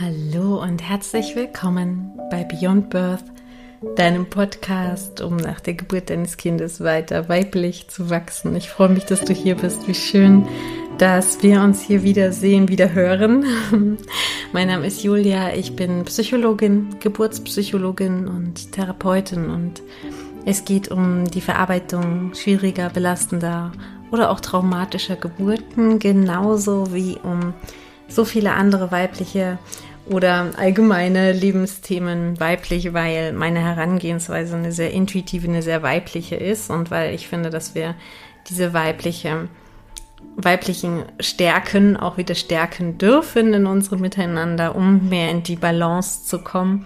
Hallo und herzlich willkommen bei Beyond Birth, deinem Podcast, um nach der Geburt deines Kindes weiter weiblich zu wachsen. Ich freue mich, dass du hier bist. Wie schön, dass wir uns hier wieder sehen, wieder hören. mein Name ist Julia, ich bin Psychologin, Geburtspsychologin und Therapeutin und es geht um die Verarbeitung schwieriger, belastender oder auch traumatischer Geburten, genauso wie um so viele andere weibliche oder allgemeine Lebensthemen weiblich, weil meine Herangehensweise eine sehr intuitive, eine sehr weibliche ist und weil ich finde, dass wir diese weibliche, weiblichen Stärken auch wieder stärken dürfen in unserem Miteinander, um mehr in die Balance zu kommen.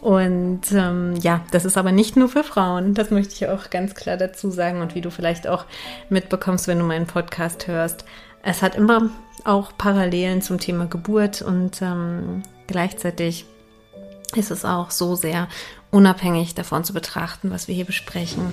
Und ähm, ja, das ist aber nicht nur für Frauen. Das möchte ich auch ganz klar dazu sagen. Und wie du vielleicht auch mitbekommst, wenn du meinen Podcast hörst, es hat immer auch Parallelen zum Thema Geburt und ähm, gleichzeitig ist es auch so sehr unabhängig davon zu betrachten, was wir hier besprechen.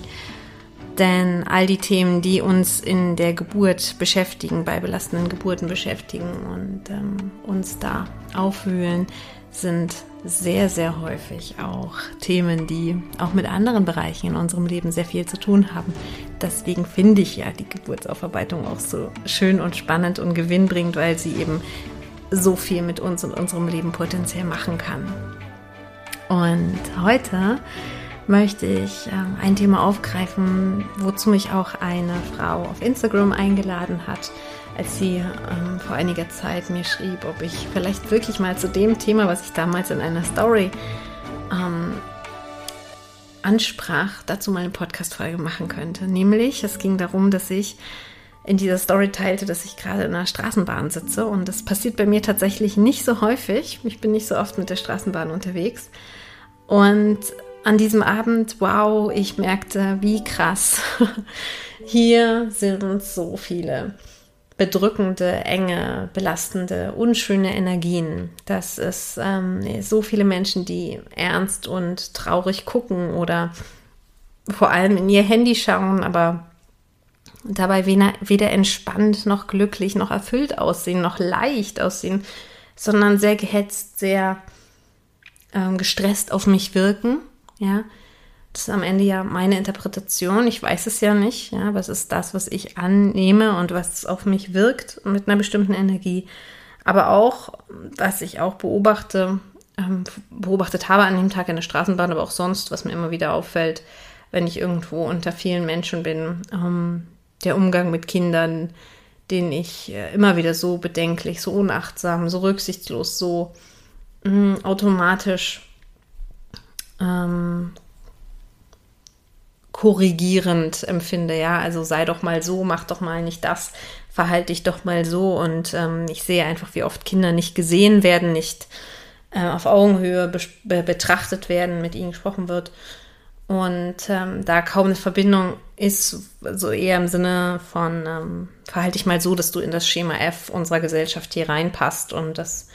Denn all die Themen, die uns in der Geburt beschäftigen, bei belastenden Geburten beschäftigen und ähm, uns da aufwühlen, sind sehr, sehr häufig auch Themen, die auch mit anderen Bereichen in unserem Leben sehr viel zu tun haben. Deswegen finde ich ja die Geburtsaufarbeitung auch so schön und spannend und gewinnbringend, weil sie eben so viel mit uns und unserem Leben potenziell machen kann. Und heute möchte ich äh, ein Thema aufgreifen, wozu mich auch eine Frau auf Instagram eingeladen hat, als sie ähm, vor einiger Zeit mir schrieb, ob ich vielleicht wirklich mal zu dem Thema, was ich damals in einer Story ähm, ansprach, dazu mal eine Podcast-Folge machen könnte. Nämlich, es ging darum, dass ich in dieser Story teilte, dass ich gerade in einer Straßenbahn sitze und das passiert bei mir tatsächlich nicht so häufig. Ich bin nicht so oft mit der Straßenbahn unterwegs. Und an diesem Abend, wow, ich merkte, wie krass. Hier sind so viele bedrückende, enge, belastende, unschöne Energien. Das ist ähm, so viele Menschen, die ernst und traurig gucken oder vor allem in ihr Handy schauen, aber dabei weder, weder entspannt noch glücklich noch erfüllt aussehen, noch leicht aussehen, sondern sehr gehetzt, sehr ähm, gestresst auf mich wirken. Ja, das ist am Ende ja meine Interpretation. Ich weiß es ja nicht, ja, aber ist das, was ich annehme und was auf mich wirkt mit einer bestimmten Energie. Aber auch, was ich auch beobachte, ähm, beobachtet habe an dem Tag in der Straßenbahn, aber auch sonst, was mir immer wieder auffällt, wenn ich irgendwo unter vielen Menschen bin, ähm, der Umgang mit Kindern, den ich äh, immer wieder so bedenklich, so unachtsam, so rücksichtslos, so mm, automatisch ähm, korrigierend empfinde, ja, also sei doch mal so, mach doch mal nicht das, verhalte dich doch mal so. Und ähm, ich sehe einfach, wie oft Kinder nicht gesehen werden, nicht äh, auf Augenhöhe be betrachtet werden, mit ihnen gesprochen wird. Und ähm, da kaum eine Verbindung ist, so eher im Sinne von ähm, verhalte dich mal so, dass du in das Schema F unserer Gesellschaft hier reinpasst. Und das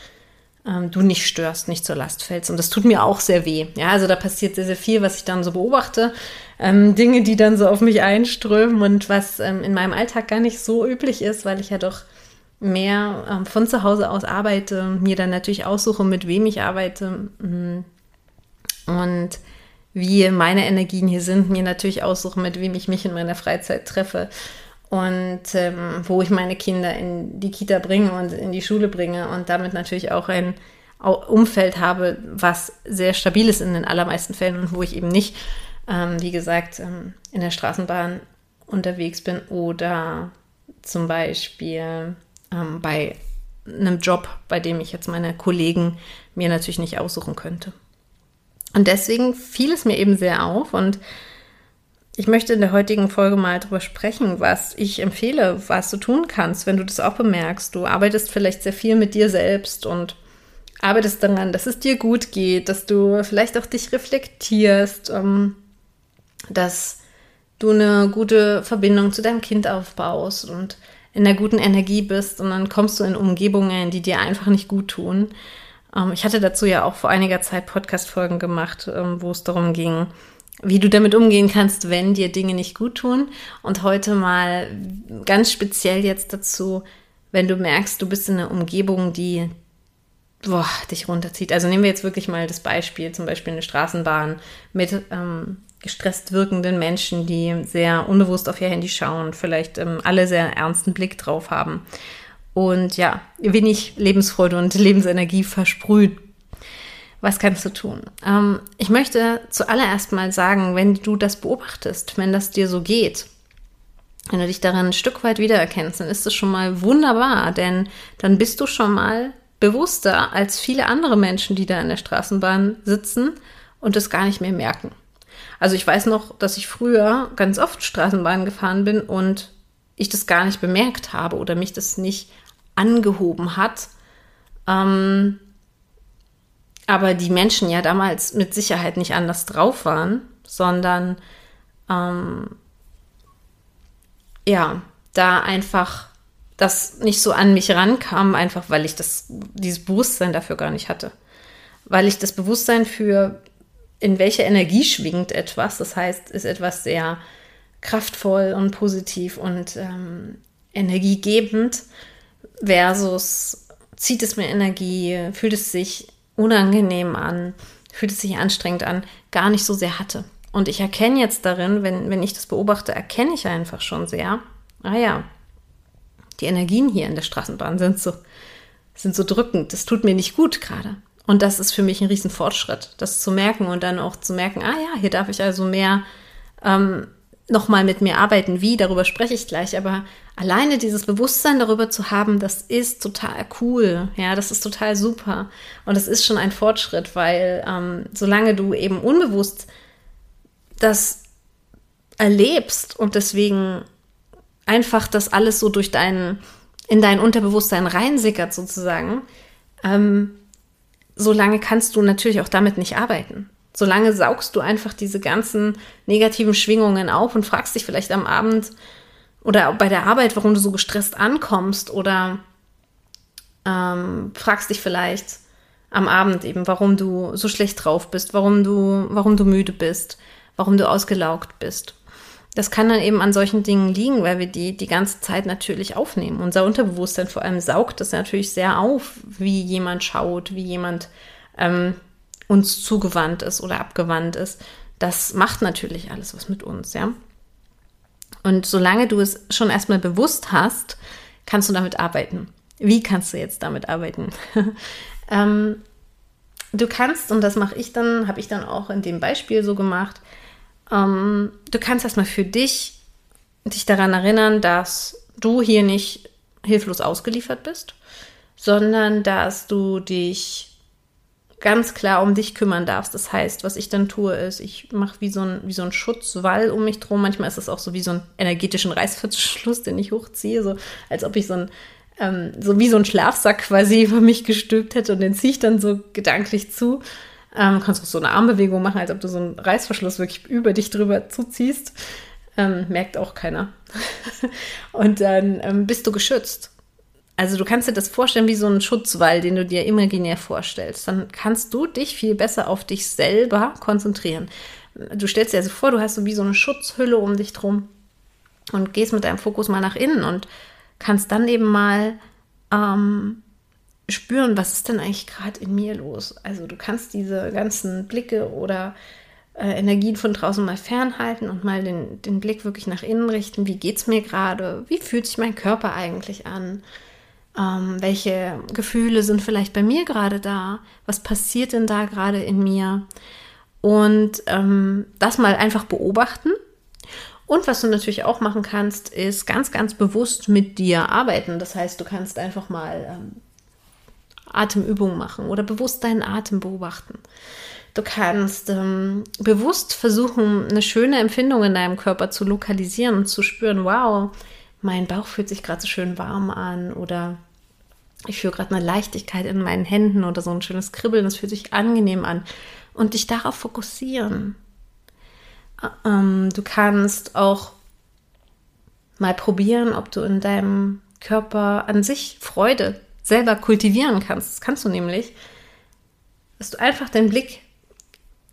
ähm, du nicht störst, nicht zur Last fällst. Und das tut mir auch sehr weh. Ja, also da passiert sehr, sehr viel, was ich dann so beobachte. Ähm, Dinge, die dann so auf mich einströmen und was ähm, in meinem Alltag gar nicht so üblich ist, weil ich ja doch mehr ähm, von zu Hause aus arbeite, mir dann natürlich aussuche, mit wem ich arbeite mhm. und wie meine Energien hier sind, mir natürlich aussuche, mit wem ich mich in meiner Freizeit treffe und ähm, wo ich meine Kinder in die Kita bringe und in die Schule bringe und damit natürlich auch ein Umfeld habe, was sehr stabil ist in den allermeisten Fällen und wo ich eben nicht, ähm, wie gesagt, ähm, in der Straßenbahn unterwegs bin oder zum Beispiel ähm, bei einem Job, bei dem ich jetzt meine Kollegen mir natürlich nicht aussuchen könnte. Und deswegen fiel es mir eben sehr auf und ich möchte in der heutigen Folge mal darüber sprechen, was ich empfehle, was du tun kannst, wenn du das auch bemerkst. Du arbeitest vielleicht sehr viel mit dir selbst und arbeitest daran, dass es dir gut geht, dass du vielleicht auch dich reflektierst, ähm, dass du eine gute Verbindung zu deinem Kind aufbaust und in der guten Energie bist und dann kommst du in Umgebungen, die dir einfach nicht gut tun. Ähm, ich hatte dazu ja auch vor einiger Zeit Podcast-Folgen gemacht, ähm, wo es darum ging, wie du damit umgehen kannst, wenn dir Dinge nicht gut tun. Und heute mal ganz speziell jetzt dazu, wenn du merkst, du bist in einer Umgebung, die boah, dich runterzieht. Also nehmen wir jetzt wirklich mal das Beispiel, zum Beispiel eine Straßenbahn mit ähm, gestresst wirkenden Menschen, die sehr unbewusst auf ihr Handy schauen, vielleicht ähm, alle sehr ernsten Blick drauf haben und ja, wenig Lebensfreude und Lebensenergie versprühen. Was kannst du tun? Ähm, ich möchte zuallererst mal sagen, wenn du das beobachtest, wenn das dir so geht, wenn du dich darin ein Stück weit wiedererkennst, dann ist das schon mal wunderbar, denn dann bist du schon mal bewusster als viele andere Menschen, die da in der Straßenbahn sitzen und es gar nicht mehr merken. Also ich weiß noch, dass ich früher ganz oft Straßenbahn gefahren bin und ich das gar nicht bemerkt habe oder mich das nicht angehoben hat. Ähm, aber die Menschen ja damals mit Sicherheit nicht anders drauf waren, sondern ähm, ja, da einfach das nicht so an mich rankam, einfach weil ich das, dieses Bewusstsein dafür gar nicht hatte. Weil ich das Bewusstsein für, in welcher Energie schwingt etwas, das heißt, ist etwas sehr kraftvoll und positiv und ähm, energiegebend versus zieht es mir Energie, fühlt es sich unangenehm an, fühlt es sich anstrengend an, gar nicht so sehr hatte. Und ich erkenne jetzt darin, wenn, wenn ich das beobachte, erkenne ich einfach schon sehr, ah ja, die Energien hier in der Straßenbahn sind so, sind so drückend. Das tut mir nicht gut gerade. Und das ist für mich ein riesen Fortschritt, das zu merken und dann auch zu merken, ah ja, hier darf ich also mehr ähm, nochmal mit mir arbeiten. Wie, darüber spreche ich gleich. Aber alleine dieses Bewusstsein darüber zu haben, das ist total cool. Ja, das ist total super. Und das ist schon ein Fortschritt, weil ähm, solange du eben unbewusst das erlebst und deswegen einfach das alles so durch deinen, in dein Unterbewusstsein reinsickert sozusagen, ähm, solange kannst du natürlich auch damit nicht arbeiten. Solange saugst du einfach diese ganzen negativen Schwingungen auf und fragst dich vielleicht am Abend oder bei der Arbeit, warum du so gestresst ankommst oder ähm, fragst dich vielleicht am Abend eben, warum du so schlecht drauf bist, warum du, warum du müde bist, warum du ausgelaugt bist. Das kann dann eben an solchen Dingen liegen, weil wir die die ganze Zeit natürlich aufnehmen. Unser Unterbewusstsein vor allem saugt das natürlich sehr auf, wie jemand schaut, wie jemand ähm, uns zugewandt ist oder abgewandt ist. Das macht natürlich alles was mit uns, ja. Und solange du es schon erstmal bewusst hast, kannst du damit arbeiten. Wie kannst du jetzt damit arbeiten? ähm, du kannst, und das mache ich dann, habe ich dann auch in dem Beispiel so gemacht, ähm, du kannst erstmal für dich dich daran erinnern, dass du hier nicht hilflos ausgeliefert bist, sondern dass du dich ganz klar um dich kümmern darfst. Das heißt, was ich dann tue, ist, ich mache wie, so ein, wie so ein Schutzwall um mich drum. Manchmal ist es auch so wie so ein energetischen Reißverschluss, den ich hochziehe, so als ob ich so ein ähm, so wie so ein Schlafsack quasi über mich gestülpt hätte und den ziehe ich dann so gedanklich zu. Ähm, kannst auch so eine Armbewegung machen, als ob du so einen Reißverschluss wirklich über dich drüber zuziehst. Ähm, merkt auch keiner. und dann ähm, bist du geschützt. Also du kannst dir das vorstellen wie so einen Schutzwall, den du dir imaginär vorstellst. Dann kannst du dich viel besser auf dich selber konzentrieren. Du stellst dir also vor, du hast so wie so eine Schutzhülle um dich drum und gehst mit deinem Fokus mal nach innen und kannst dann eben mal ähm, spüren, was ist denn eigentlich gerade in mir los. Also du kannst diese ganzen Blicke oder äh, Energien von draußen mal fernhalten und mal den, den Blick wirklich nach innen richten. Wie geht es mir gerade? Wie fühlt sich mein Körper eigentlich an? Ähm, welche Gefühle sind vielleicht bei mir gerade da? Was passiert denn da gerade in mir? Und ähm, das mal einfach beobachten. Und was du natürlich auch machen kannst, ist ganz, ganz bewusst mit dir arbeiten. Das heißt, du kannst einfach mal ähm, Atemübungen machen oder bewusst deinen Atem beobachten. Du kannst ähm, bewusst versuchen, eine schöne Empfindung in deinem Körper zu lokalisieren und zu spüren, wow, mein Bauch fühlt sich gerade so schön warm an oder ich fühle gerade eine Leichtigkeit in meinen Händen oder so ein schönes Kribbeln, das fühlt sich angenehm an. Und dich darauf fokussieren. Ähm, du kannst auch mal probieren, ob du in deinem Körper an sich Freude selber kultivieren kannst. Das kannst du nämlich, dass du einfach deinen Blick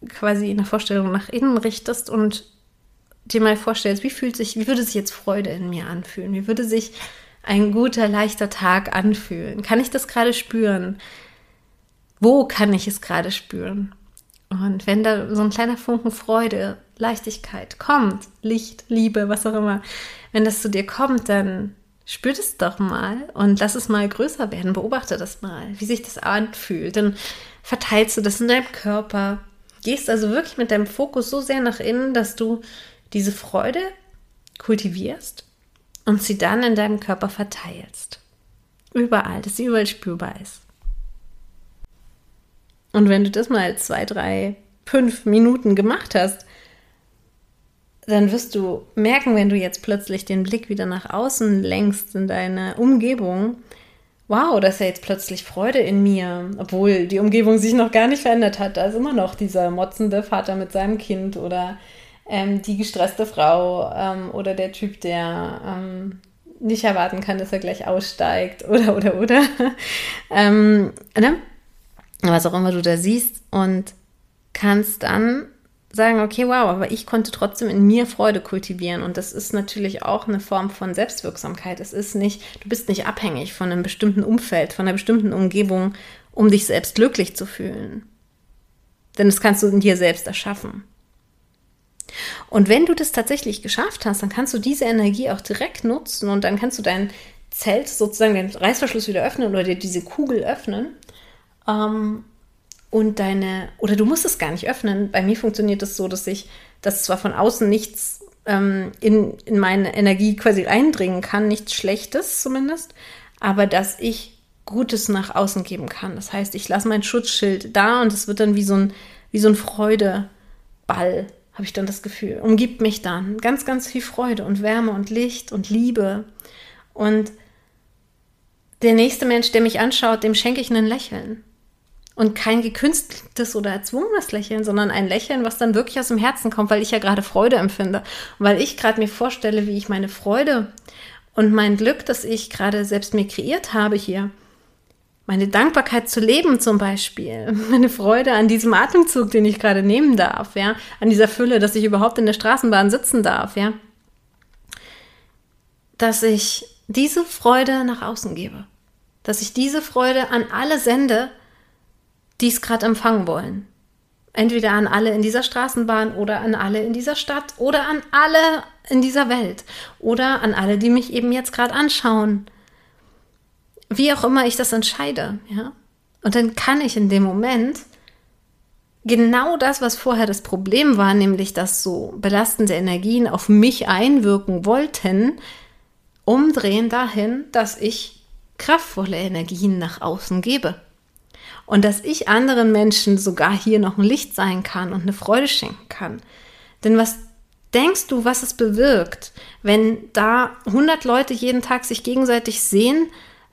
quasi in der Vorstellung nach innen richtest und dir mal vorstellst, wie fühlt sich, wie würde sich jetzt Freude in mir anfühlen? Wie würde sich ein guter, leichter Tag anfühlen? Kann ich das gerade spüren? Wo kann ich es gerade spüren? Und wenn da so ein kleiner Funken Freude, Leichtigkeit kommt, Licht, Liebe, was auch immer, wenn das zu dir kommt, dann spür das doch mal und lass es mal größer werden. Beobachte das mal, wie sich das anfühlt. Dann verteilst du das in deinem Körper. Gehst also wirklich mit deinem Fokus so sehr nach innen, dass du diese Freude kultivierst und sie dann in deinem Körper verteilst. Überall, dass sie überall spürbar ist. Und wenn du das mal zwei, drei, fünf Minuten gemacht hast, dann wirst du merken, wenn du jetzt plötzlich den Blick wieder nach außen lenkst in deine Umgebung, wow, da ist ja jetzt plötzlich Freude in mir, obwohl die Umgebung sich noch gar nicht verändert hat. Da ist immer noch dieser motzende Vater mit seinem Kind oder ähm, die gestresste Frau ähm, oder der Typ, der ähm, nicht erwarten kann, dass er gleich aussteigt oder, oder, oder. ähm, ne? Was auch immer du da siehst und kannst dann sagen, okay, wow, aber ich konnte trotzdem in mir Freude kultivieren und das ist natürlich auch eine Form von Selbstwirksamkeit. Es ist nicht, du bist nicht abhängig von einem bestimmten Umfeld, von einer bestimmten Umgebung, um dich selbst glücklich zu fühlen. Denn das kannst du in dir selbst erschaffen. Und wenn du das tatsächlich geschafft hast, dann kannst du diese Energie auch direkt nutzen und dann kannst du dein Zelt sozusagen den Reißverschluss wieder öffnen oder dir diese Kugel öffnen. Ähm, und deine, oder du musst es gar nicht öffnen. Bei mir funktioniert es das so, dass ich, dass zwar von außen nichts ähm, in, in meine Energie quasi eindringen kann, nichts Schlechtes zumindest, aber dass ich Gutes nach außen geben kann. Das heißt, ich lasse mein Schutzschild da und es wird dann wie so ein, wie so ein Freudeball habe ich dann das Gefühl, umgibt mich dann ganz, ganz viel Freude und Wärme und Licht und Liebe. Und der nächste Mensch, der mich anschaut, dem schenke ich ein Lächeln. Und kein gekünsteltes oder erzwungenes Lächeln, sondern ein Lächeln, was dann wirklich aus dem Herzen kommt, weil ich ja gerade Freude empfinde. Und weil ich gerade mir vorstelle, wie ich meine Freude und mein Glück, das ich gerade selbst mir kreiert habe hier, meine Dankbarkeit zu leben zum Beispiel, meine Freude an diesem Atemzug, den ich gerade nehmen darf, ja, an dieser Fülle, dass ich überhaupt in der Straßenbahn sitzen darf, ja, dass ich diese Freude nach außen gebe, dass ich diese Freude an alle sende, die es gerade empfangen wollen. Entweder an alle in dieser Straßenbahn oder an alle in dieser Stadt oder an alle in dieser Welt oder an alle, die mich eben jetzt gerade anschauen wie auch immer ich das entscheide, ja. Und dann kann ich in dem Moment genau das, was vorher das Problem war, nämlich dass so belastende Energien auf mich einwirken wollten, umdrehen dahin, dass ich kraftvolle Energien nach außen gebe. Und dass ich anderen Menschen sogar hier noch ein Licht sein kann und eine Freude schenken kann. Denn was denkst du, was es bewirkt, wenn da 100 Leute jeden Tag sich gegenseitig sehen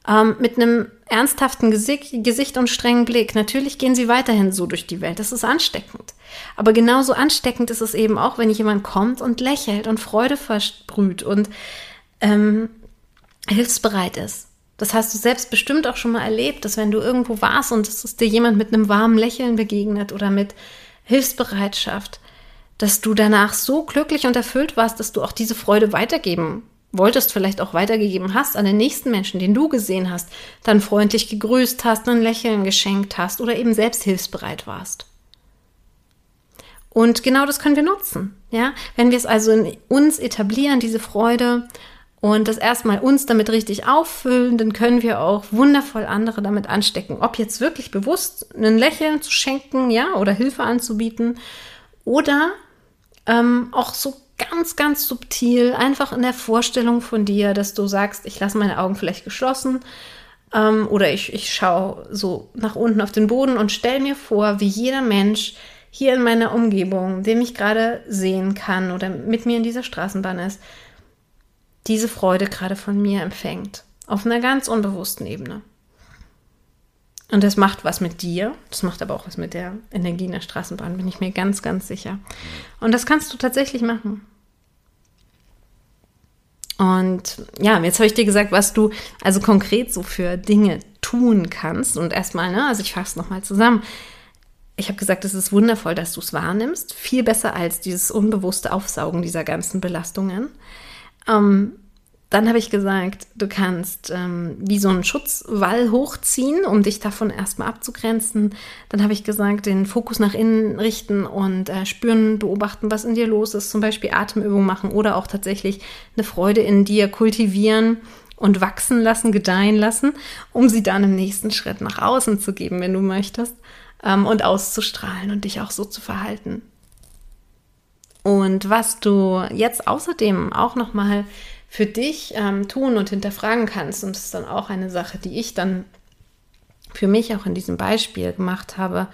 ähm, mit einem ernsthaften Gesicht, und strengen Blick. Natürlich gehen sie weiterhin so durch die Welt. Das ist ansteckend. Aber genauso ansteckend ist es eben auch, wenn jemand kommt und lächelt und Freude versprüht und ähm, hilfsbereit ist. Das hast du selbst bestimmt auch schon mal erlebt, dass wenn du irgendwo warst und es ist dir jemand mit einem warmen Lächeln begegnet oder mit Hilfsbereitschaft, dass du danach so glücklich und erfüllt warst, dass du auch diese Freude weitergeben wolltest, vielleicht auch weitergegeben hast an den nächsten Menschen, den du gesehen hast, dann freundlich gegrüßt hast, ein Lächeln geschenkt hast oder eben selbst hilfsbereit warst. Und genau das können wir nutzen, ja? Wenn wir es also in uns etablieren, diese Freude und das erstmal uns damit richtig auffüllen, dann können wir auch wundervoll andere damit anstecken. Ob jetzt wirklich bewusst ein Lächeln zu schenken, ja, oder Hilfe anzubieten oder ähm, auch so ganz, ganz subtil, einfach in der Vorstellung von dir, dass du sagst, ich lasse meine Augen vielleicht geschlossen ähm, oder ich, ich schaue so nach unten auf den Boden und stelle mir vor, wie jeder Mensch hier in meiner Umgebung, den ich gerade sehen kann oder mit mir in dieser Straßenbahn ist, diese Freude gerade von mir empfängt. Auf einer ganz unbewussten Ebene. Und das macht was mit dir. Das macht aber auch was mit der Energie in der Straßenbahn, bin ich mir ganz, ganz sicher. Und das kannst du tatsächlich machen. Und ja, jetzt habe ich dir gesagt, was du also konkret so für Dinge tun kannst. Und erstmal, ne, also ich fasse es nochmal zusammen. Ich habe gesagt, es ist wundervoll, dass du es wahrnimmst. Viel besser als dieses unbewusste Aufsaugen dieser ganzen Belastungen. Ähm, dann habe ich gesagt, du kannst ähm, wie so einen Schutzwall hochziehen, um dich davon erstmal abzugrenzen. Dann habe ich gesagt, den Fokus nach innen richten und äh, spüren, beobachten, was in dir los ist. Zum Beispiel Atemübungen machen oder auch tatsächlich eine Freude in dir kultivieren und wachsen lassen, gedeihen lassen, um sie dann im nächsten Schritt nach außen zu geben, wenn du möchtest, ähm, und auszustrahlen und dich auch so zu verhalten. Und was du jetzt außerdem auch nochmal für dich ähm, tun und hinterfragen kannst, und das ist dann auch eine Sache, die ich dann für mich auch in diesem Beispiel gemacht habe,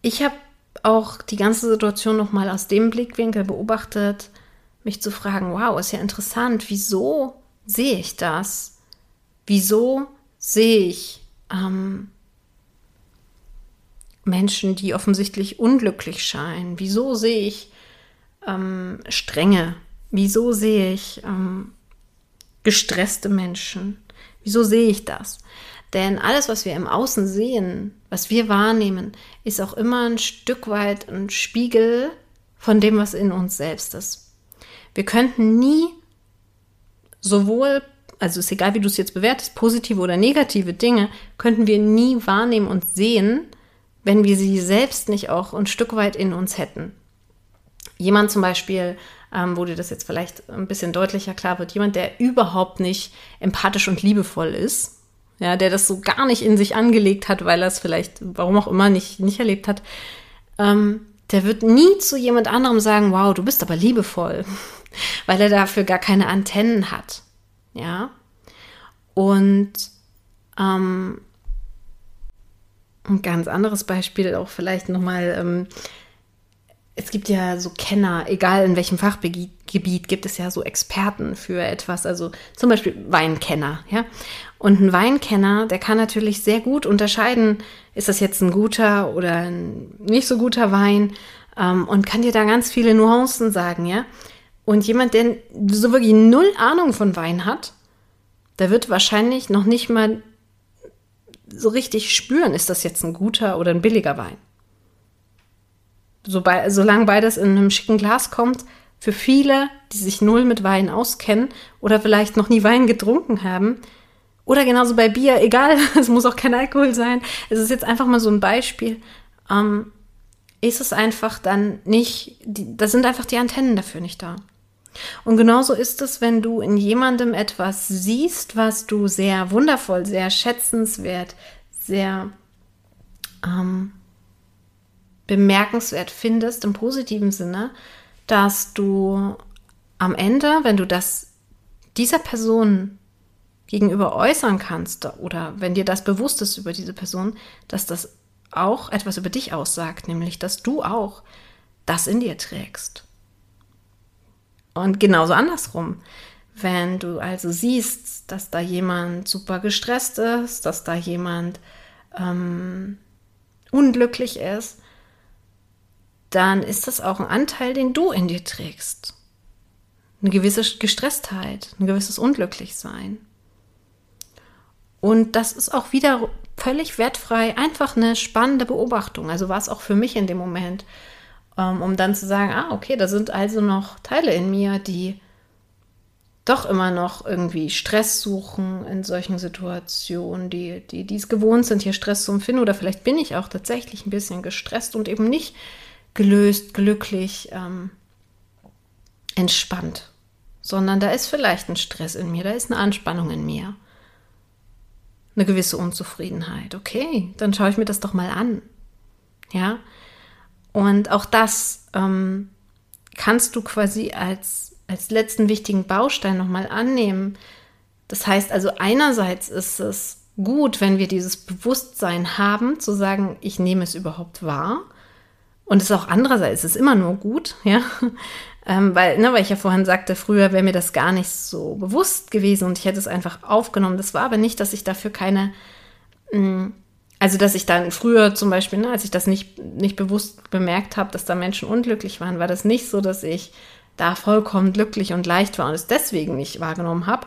ich habe auch die ganze Situation nochmal aus dem Blickwinkel beobachtet, mich zu fragen, wow, ist ja interessant, wieso sehe ich das? Wieso sehe ich ähm, Menschen, die offensichtlich unglücklich scheinen? Wieso sehe ich ähm, Strenge? Wieso sehe ich ähm, gestresste Menschen? Wieso sehe ich das? Denn alles, was wir im Außen sehen, was wir wahrnehmen, ist auch immer ein Stück weit ein Spiegel von dem, was in uns selbst ist. Wir könnten nie sowohl, also ist egal, wie du es jetzt bewertest, positive oder negative Dinge, könnten wir nie wahrnehmen und sehen, wenn wir sie selbst nicht auch ein Stück weit in uns hätten. Jemand zum Beispiel, ähm, wo dir das jetzt vielleicht ein bisschen deutlicher klar wird, jemand, der überhaupt nicht empathisch und liebevoll ist, ja, der das so gar nicht in sich angelegt hat, weil er es vielleicht, warum auch immer, nicht, nicht erlebt hat, ähm, der wird nie zu jemand anderem sagen, wow, du bist aber liebevoll weil er dafür gar keine Antennen hat. Ja. Und ähm, ein ganz anderes Beispiel auch vielleicht nochmal, ähm, es gibt ja so Kenner, egal in welchem Fachgebiet, gibt es ja so Experten für etwas, also zum Beispiel Weinkenner, ja. Und ein Weinkenner, der kann natürlich sehr gut unterscheiden, ist das jetzt ein guter oder ein nicht so guter Wein ähm, und kann dir da ganz viele Nuancen sagen, ja. Und jemand, der so wirklich null Ahnung von Wein hat, der wird wahrscheinlich noch nicht mal so richtig spüren, ist das jetzt ein guter oder ein billiger Wein. So bei, solange beides in einem schicken Glas kommt, für viele, die sich null mit Wein auskennen oder vielleicht noch nie Wein getrunken haben, oder genauso bei Bier, egal, es muss auch kein Alkohol sein. Es ist jetzt einfach mal so ein Beispiel. Ähm, ist es einfach dann nicht, da sind einfach die Antennen dafür nicht da. Und genauso ist es, wenn du in jemandem etwas siehst, was du sehr wundervoll, sehr schätzenswert, sehr ähm, bemerkenswert findest im positiven Sinne, dass du am Ende, wenn du das dieser Person gegenüber äußern kannst oder wenn dir das bewusst ist über diese Person, dass das auch etwas über dich aussagt, nämlich dass du auch das in dir trägst. Und genauso andersrum. Wenn du also siehst, dass da jemand super gestresst ist, dass da jemand ähm, unglücklich ist, dann ist das auch ein Anteil, den du in dir trägst. Eine gewisse Gestresstheit, ein gewisses Unglücklichsein. Und das ist auch wieder völlig wertfrei, einfach eine spannende Beobachtung. Also war es auch für mich in dem Moment ähm, um dann zu sagen, ah, okay, da sind also noch Teile in mir, die doch immer noch irgendwie Stress suchen in solchen Situationen, die, die, die es gewohnt sind, hier Stress zu empfinden. Oder vielleicht bin ich auch tatsächlich ein bisschen gestresst und eben nicht gelöst, glücklich, ähm, entspannt, sondern da ist vielleicht ein Stress in mir, da ist eine Anspannung in mir, eine gewisse Unzufriedenheit. Okay, dann schaue ich mir das doch mal an. Ja, und auch das ähm, kannst du quasi als, als letzten wichtigen Baustein nochmal annehmen. Das heißt also, einerseits ist es gut, wenn wir dieses Bewusstsein haben, zu sagen, ich nehme es überhaupt wahr. Und es ist auch andererseits, es ist immer nur gut, ja. Ähm, weil, ne, weil ich ja vorhin sagte, früher wäre mir das gar nicht so bewusst gewesen und ich hätte es einfach aufgenommen. Das war aber nicht, dass ich dafür keine mh, mm, also dass ich dann früher zum Beispiel, ne, als ich das nicht, nicht bewusst bemerkt habe, dass da Menschen unglücklich waren, war das nicht so, dass ich da vollkommen glücklich und leicht war und es deswegen nicht wahrgenommen habe.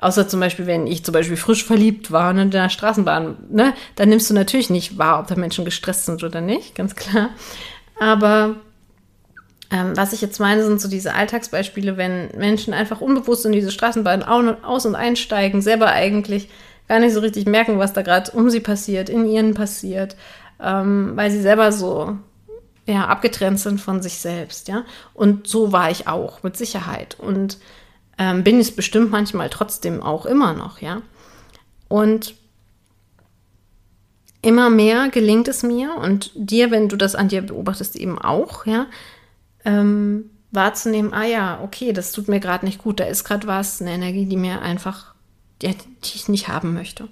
Außer zum Beispiel, wenn ich zum Beispiel frisch verliebt war und in der Straßenbahn, ne, dann nimmst du natürlich nicht wahr, ob da Menschen gestresst sind oder nicht, ganz klar. Aber Ähm, was ich jetzt meine, sind so diese Alltagsbeispiele, wenn Menschen einfach unbewusst in diese Straßenbahn aus- und einsteigen, selber eigentlich gar nicht so richtig merken, was da gerade um sie passiert, in ihnen passiert, ähm, weil sie selber so ja, abgetrennt sind von sich selbst, ja. Und so war ich auch, mit Sicherheit. Und ähm, bin es bestimmt manchmal trotzdem auch immer noch, ja. Und immer mehr gelingt es mir und dir, wenn du das an dir beobachtest, eben auch, ja, ähm, wahrzunehmen, ah ja, okay, das tut mir gerade nicht gut, da ist gerade was, eine Energie, die mir einfach, die, die ich nicht haben möchte.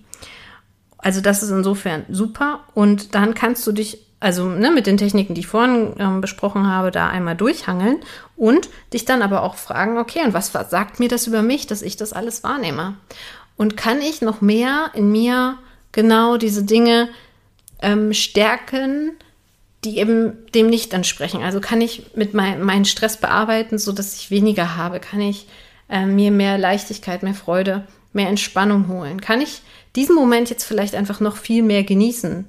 Also das ist insofern super und dann kannst du dich also ne, mit den Techniken, die ich vorhin ähm, besprochen habe, da einmal durchhangeln und dich dann aber auch fragen, okay, und was sagt mir das über mich, dass ich das alles wahrnehme? Und kann ich noch mehr in mir genau diese Dinge ähm, stärken, die eben dem nicht entsprechen? Also kann ich mit mein, Stress bearbeiten, so dass ich weniger habe? Kann ich äh, mir mehr Leichtigkeit, mehr Freude, mehr Entspannung holen? Kann ich diesen Moment jetzt vielleicht einfach noch viel mehr genießen?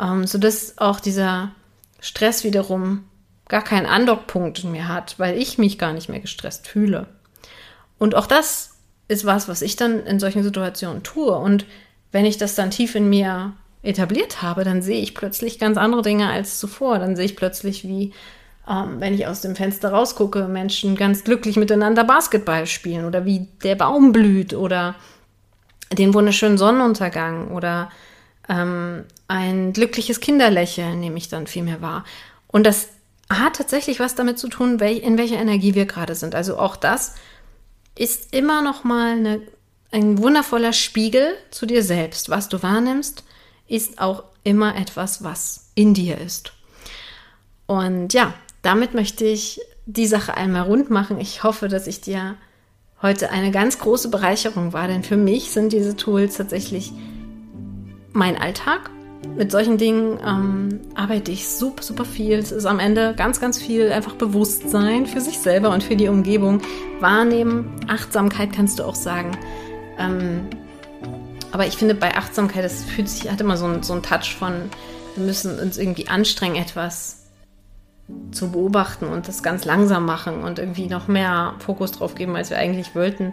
Ähm, sodass auch dieser Stress wiederum gar keinen Andockpunkt in mir hat, weil ich mich gar nicht mehr gestresst fühle. Und auch das ist was, was ich dann in solchen Situationen tue. Und wenn ich das dann tief in mir etabliert habe, dann sehe ich plötzlich ganz andere Dinge als zuvor. Dann sehe ich plötzlich, wie, ähm, wenn ich aus dem Fenster rausgucke, Menschen ganz glücklich miteinander Basketball spielen oder wie der Baum blüht oder den wunderschönen Sonnenuntergang oder ähm, ein glückliches Kinderlächeln nehme ich dann viel mehr wahr. Und das hat tatsächlich was damit zu tun, in welcher Energie wir gerade sind. Also auch das ist immer noch mal eine, ein wundervoller Spiegel zu dir selbst. Was du wahrnimmst, ist auch immer etwas, was in dir ist. Und ja, damit möchte ich die Sache einmal rund machen. Ich hoffe, dass ich dir heute eine ganz große Bereicherung war, denn für mich sind diese Tools tatsächlich mein Alltag. Mit solchen Dingen ähm, arbeite ich super, super viel. Es ist am Ende ganz, ganz viel einfach Bewusstsein für sich selber und für die Umgebung. Wahrnehmen, Achtsamkeit kannst du auch sagen. Ähm, aber ich finde, bei Achtsamkeit, das fühlt sich, hat immer so, ein, so einen Touch von, wir müssen uns irgendwie anstrengen, etwas zu beobachten und das ganz langsam machen und irgendwie noch mehr Fokus drauf geben, als wir eigentlich wollten.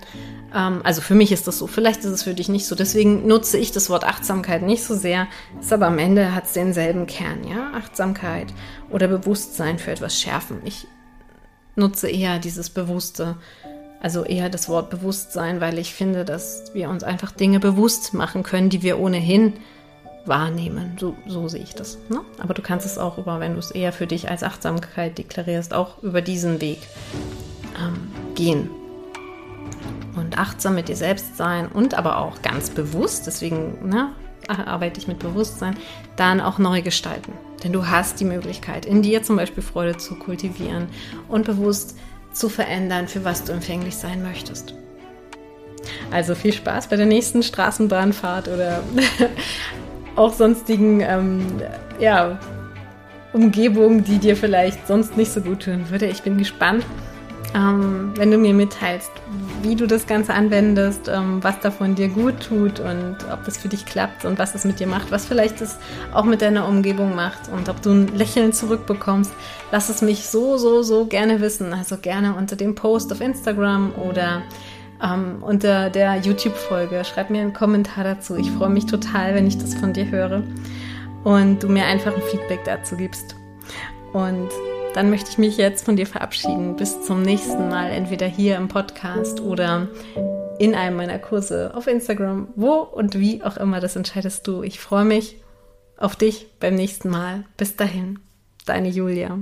Ähm, also für mich ist das so. Vielleicht ist es für dich nicht so. Deswegen nutze ich das Wort Achtsamkeit nicht so sehr. Ist aber am Ende hat es denselben Kern, ja? Achtsamkeit oder Bewusstsein für etwas schärfen. Ich nutze eher dieses Bewusste, also eher das Wort Bewusstsein, weil ich finde, dass wir uns einfach Dinge bewusst machen können, die wir ohnehin wahrnehmen. So, so sehe ich das. Ne? Aber du kannst es auch über, wenn du es eher für dich als Achtsamkeit deklarierst, auch über diesen Weg ähm, gehen. Und achtsam mit dir selbst sein und aber auch ganz bewusst, deswegen ne, arbeite ich mit Bewusstsein, dann auch neu gestalten. Denn du hast die Möglichkeit, in dir zum Beispiel Freude zu kultivieren und bewusst zu verändern, für was du empfänglich sein möchtest. Also viel Spaß bei der nächsten Straßenbahnfahrt oder auch sonstigen ähm, ja, Umgebungen, die dir vielleicht sonst nicht so gut tun würde. Ich bin gespannt, ähm, wenn du mir mitteilst, wie du das Ganze anwendest, ähm, was davon dir gut tut und ob das für dich klappt und was es mit dir macht, was vielleicht es auch mit deiner Umgebung macht und ob du ein Lächeln zurückbekommst. Lass es mich so, so, so gerne wissen. Also gerne unter dem Post auf Instagram oder ähm, unter der YouTube-Folge. Schreib mir einen Kommentar dazu. Ich freue mich total, wenn ich das von dir höre und du mir einfach ein Feedback dazu gibst. Und dann möchte ich mich jetzt von dir verabschieden. Bis zum nächsten Mal, entweder hier im Podcast oder in einem meiner Kurse auf Instagram. Wo und wie auch immer, das entscheidest du. Ich freue mich auf dich beim nächsten Mal. Bis dahin, deine Julia.